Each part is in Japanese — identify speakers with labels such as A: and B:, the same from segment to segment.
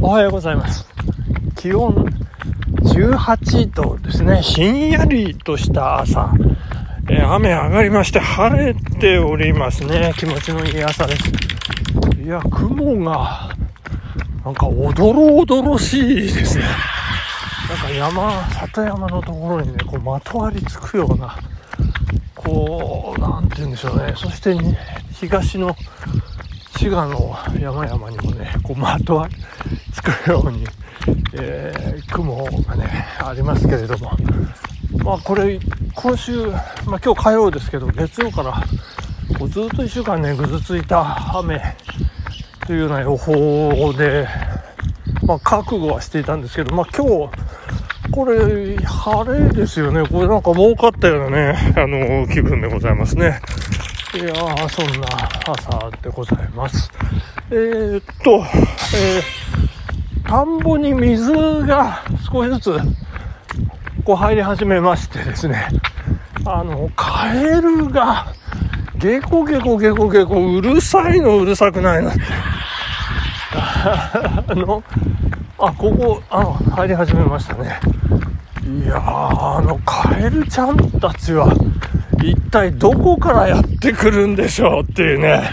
A: おはようございます。気温18度ですね。ひんやりとした朝。えー雨上がりまして晴れておりますね。気持ちのいい朝です。いや、雲が、なんかおどろおどろしいですね。なんか山、里山のところにね、こうまとわりつくような、こう、なんて言うんでしょうね。そして東の滋賀の山々にもね、こうまとわりつくように、えー雲がね、ありますけれども、まあこれ、今週、まあ今日火曜ですけど、月曜からこうずっと1週間ね、ぐずついた雨というような予報で、まあ覚悟はしていたんですけど、まあ今日、これ、晴れですよね。これなんか儲かったようなね、あの、気分でございますね。いやー、そんな朝でございます。えー、っと、えー、田んぼに水が少しずつ、こう入り始めましてですね、あの、カエルが、ゲコゲコゲコゲコうるさいのうるさくないのって。あの、あ、ここ、あの、入り始めましたね。いや、あの、カエルちゃんたちは、一体どこからやってくるんでしょうっていうね。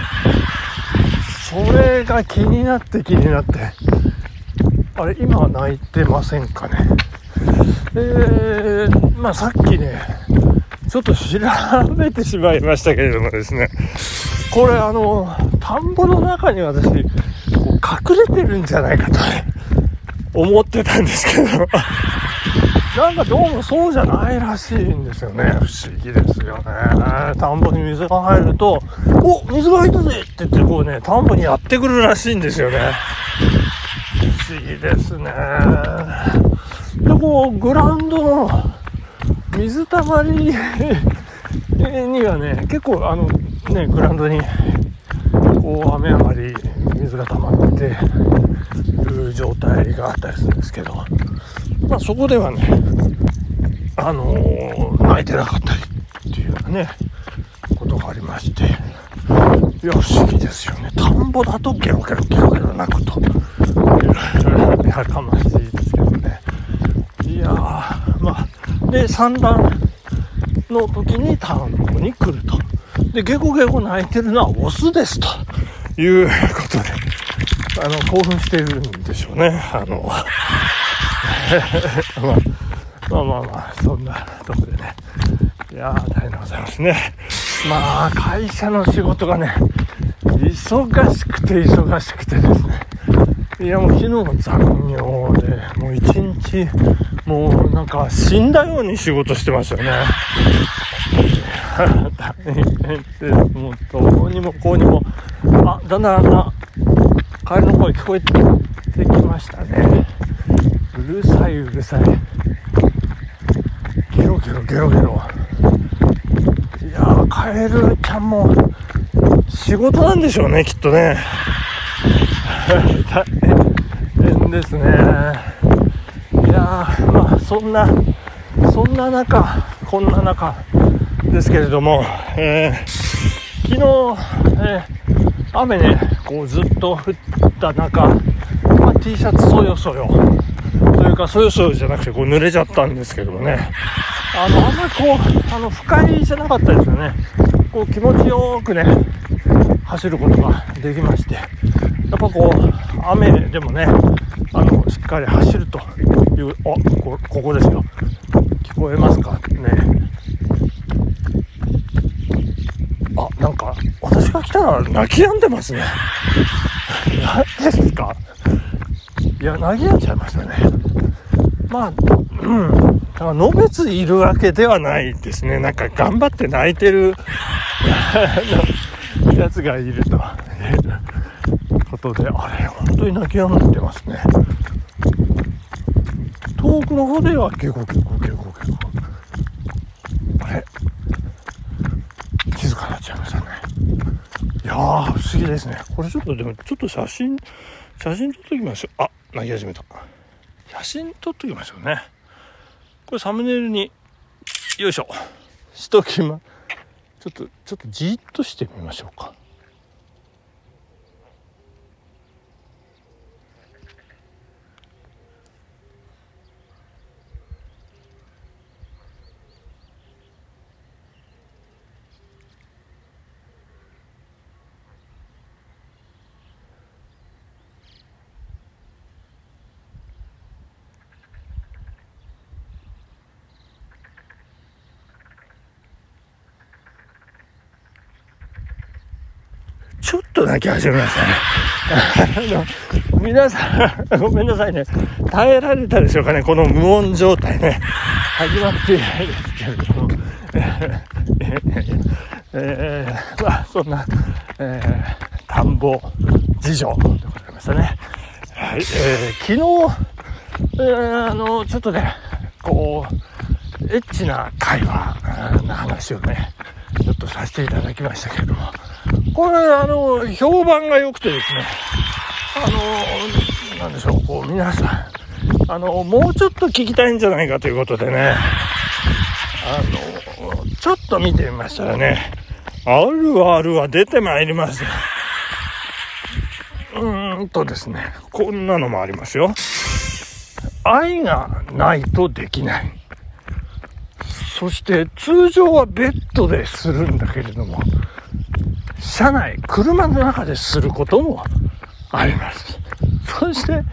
A: それが気になって気になって。あれ、今は泣いてませんかね。えー、まあさっきね、ちょっと調べてしまいましたけれどもですね、これあの、田んぼの中に私、隠れてるんじゃないかと、思ってたんですけど、なんかどうもそうじゃないらしいんですよね。不思議ですよね。田んぼに水が入ると、お水が入ったぜって言ってこうね、田んぼにやってくるらしいんですよね。不思議ですね。で、こう、グラウンドの水たまり にはね、結構あの、ね、グラウンドに、こう、雨上がり、水が溜まってる状態があったりするんですけど、まあそこではね、あのー泣いてなかったりっていうね、ことがありまして、いや、不思議ですよね。田んぼだとゲロゲロゲロゲロ泣くと。いろいろやかましいですけどね。いやー、まあ、で、産卵の時に田んぼに来ると。で、ゲコゲコ泣いてるのはオスですということで、あの、興奮しているんでしょうね。あの、まあ、まあまあまあ、そんなとこでね。いやー、大変でございますね。まあ、会社の仕事がね、忙しくて忙しくてですね。いや、もう昨日も残業で、もう一日、もうなんか死んだように仕事してましたよね。大変です。もうどうにもこうにも。あ、だんだんだんだん、カエルの声聞こえてきましたね。うるさいうるさい。ゲロゲロゲロゲロ。いやー、カエルちゃんも仕事なんでしょうね、きっとね。大変ですね。いやー、まあ、そんな、そんな中、こんな中ですけれども、えー昨日、えー雨ね、こうずっと降った中、まあ、T シャツそよそよ、か、そよそよじゃなくて、こう濡れちゃったんですけどもね、あの、あんまりこう、あの、不快じゃなかったですよね。こう、気持ちよくね、走ることができまして、やっぱこう、雨でもね、あの、しっかり走るという、あ、こここですよ。聞こえますかね。あ、なんか、私が来たら泣き止んでますね。何ですか？いや、泣き止んじゃいましたね。まあ、うん。だから、のべついるわけではないですね。なんか、頑張って泣いてる、あ のやつがいるとことで、あれ、本当に泣き止んでますね。遠くの方ではゲコゲコゲコゲコ。あれ静かになっちゃいましたね。いやー、不思議ですね。これちょっとでも、ちょっと写真、写真撮っときましょう。あ、泣き始めた。写真撮っときましょうね。これサムネイルに、よいしょ。しときま、ちょっと、ちょっとじっとしてみましょうか。と泣き始めましたね。あの皆さん、ごめんなさいね。耐えられたでしょうかね、この無音状態ね。始まっていないですけれども。えー、まあ、そんな、えー、田んぼ事情でございましたね。はい、えー、昨日、えー、あの、ちょっとね、こう、エッチな会話の話をね、ちょっとさせていただきましたけれども、これ、あの、評判が良くてですね、あの、なんでしょう、こう、皆さん、あの、もうちょっと聞きたいんじゃないかということでね、あの、ちょっと見てみましたらね、あるあるは出てまいります。うーんとですね、こんなのもありますよ。愛がないとできない。そして通常はベッドでするんだけれども、車内、車の中ですることもあります。そして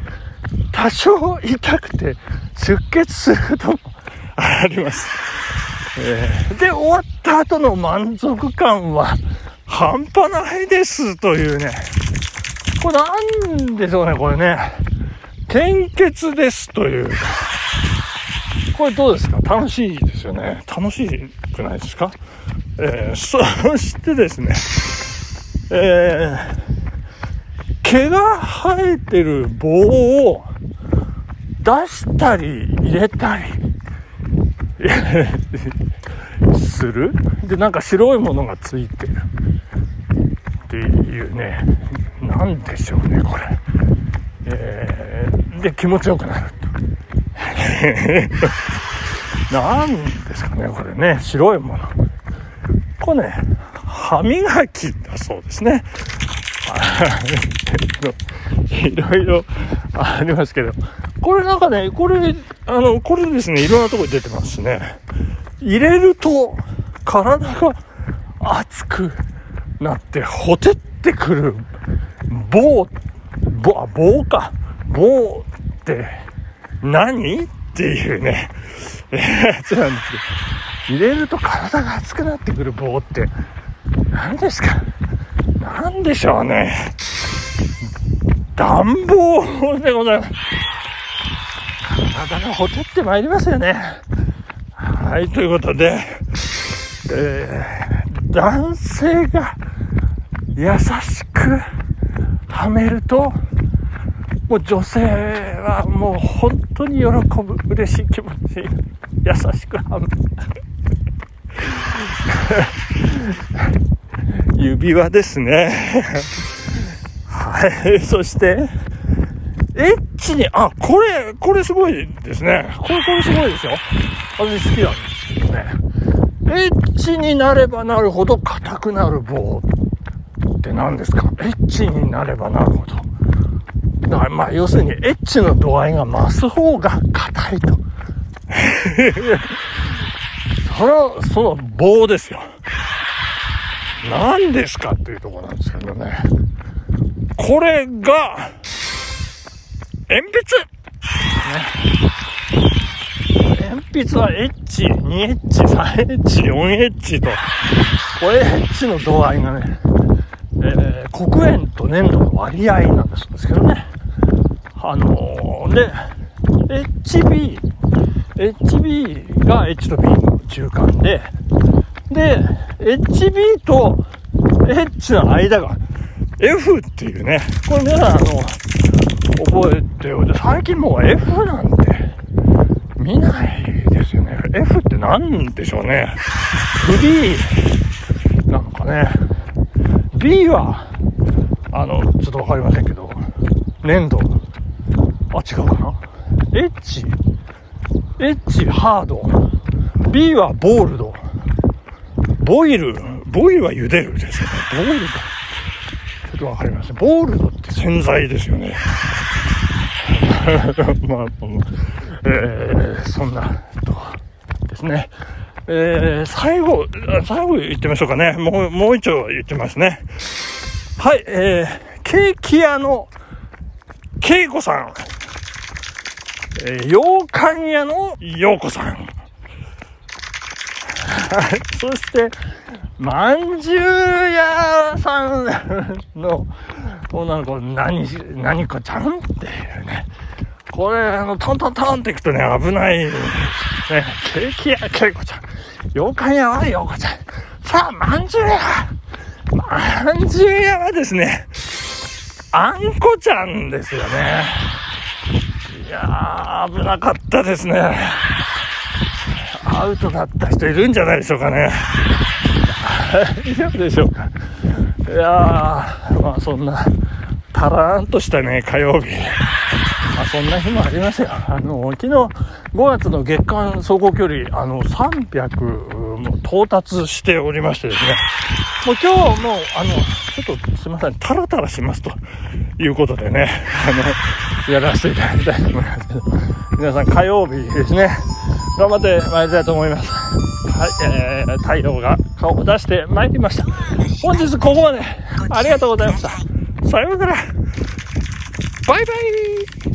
A: 多少痛くて出血することもあります。えー、で、終わった後の満足感は半端ないですというね。これなんでしょうね、これね。献血ですという。これどうですか？楽しいですよね。楽しくないですか？えー、そしてですね、えー、毛が生えてる棒を出したり入れたり する？で、なんか白いものがついてるっていうね、なんでしょうね、これ。えー、で、気持ちよくなると。なんですかね、これね、白いもの。これね、歯磨きだそうですね。いろいろありますけど、これなんかね、これ、あの、これですね、いろんなとこに出てますね。入れると体が熱くなってほてってくる棒、棒、棒か。棒って何っていうね、やつなんですけど、入れると体が熱くなってくる棒って何ですか？何でしょうね？暖房でございます。体がほてってまいりますよね。はい、ということで、えー、男性が優しくはめると、もう女性はもう本当に喜ぶ、嬉しい気持ち、優しくはめる。指輪ですね。はい、そして、エッチに、あ、これ、これすごいですね。これ、これすごいですよ。私好きなんですけどね。エッチになればなるほど硬くなる棒って何ですか？エッチになればなるほど。だからまあ要するにエッチの度合いが増す方が硬いと。その、その棒ですよ。何ですかっていうところなんですけどね。これが、鉛筆、ね、鉛筆はエッチ、2エッチ、3エッチ、4エッチと、これエッチの度合いがね、えー、黒鉛と粘土の割合なんですけどね。あのー、で、HB、HB が H と B の中間で、で、HB と H の間が F っていうね、これ皆さんあの、覚えておいて、最近もう F なんて見ないですよね。F って何でしょうね。フリーなのかね。B は、あの、ちょっとわかりませんけど、粘土。あ、違うかな ?H、H ハード。B はボールド。ボイル。ボイルは茹でるですよね。ボールド。ちょっとわかりません。ボールドって洗剤ですよね。まあ、えー、そんなとですね。えー、最後、最後言ってみましょうかね。もう、もう一丁言ってますね。はい、えー、ケーキ屋の、ケイコさん。えー、洋館屋の洋子さん。そして、まんじゅう屋さんの女の子、何し、何かちゃんっていうね。これ、あの、トントントンっていくとね、危ない。ね、ケーキや、ケイコちゃん。妖怪やわい、ようこちゃん。さあ、まんじゅうやまんじゅうやはですね、あんこちゃんですよね。いやー、危なかったですね。アウトだった人いるんじゃないでしょうかね。大丈夫でしょうか。いやー、まあそんな、たらーんとしたね、火曜日。まあそんな日もありましたよ。あの、昨日5月の月間走行距離、あの、300も到達しておりましてですね。もう今日もう、あの、ちょっとすいません、タラタラしますということでね、あの、やらせていただきたいと思いますけど、皆さん火曜日ですね、頑張ってまいりたいと思います。はい、えー、太陽が顔を出してまいりました。本日ここまでありがとうございました。さようなら。バイバイ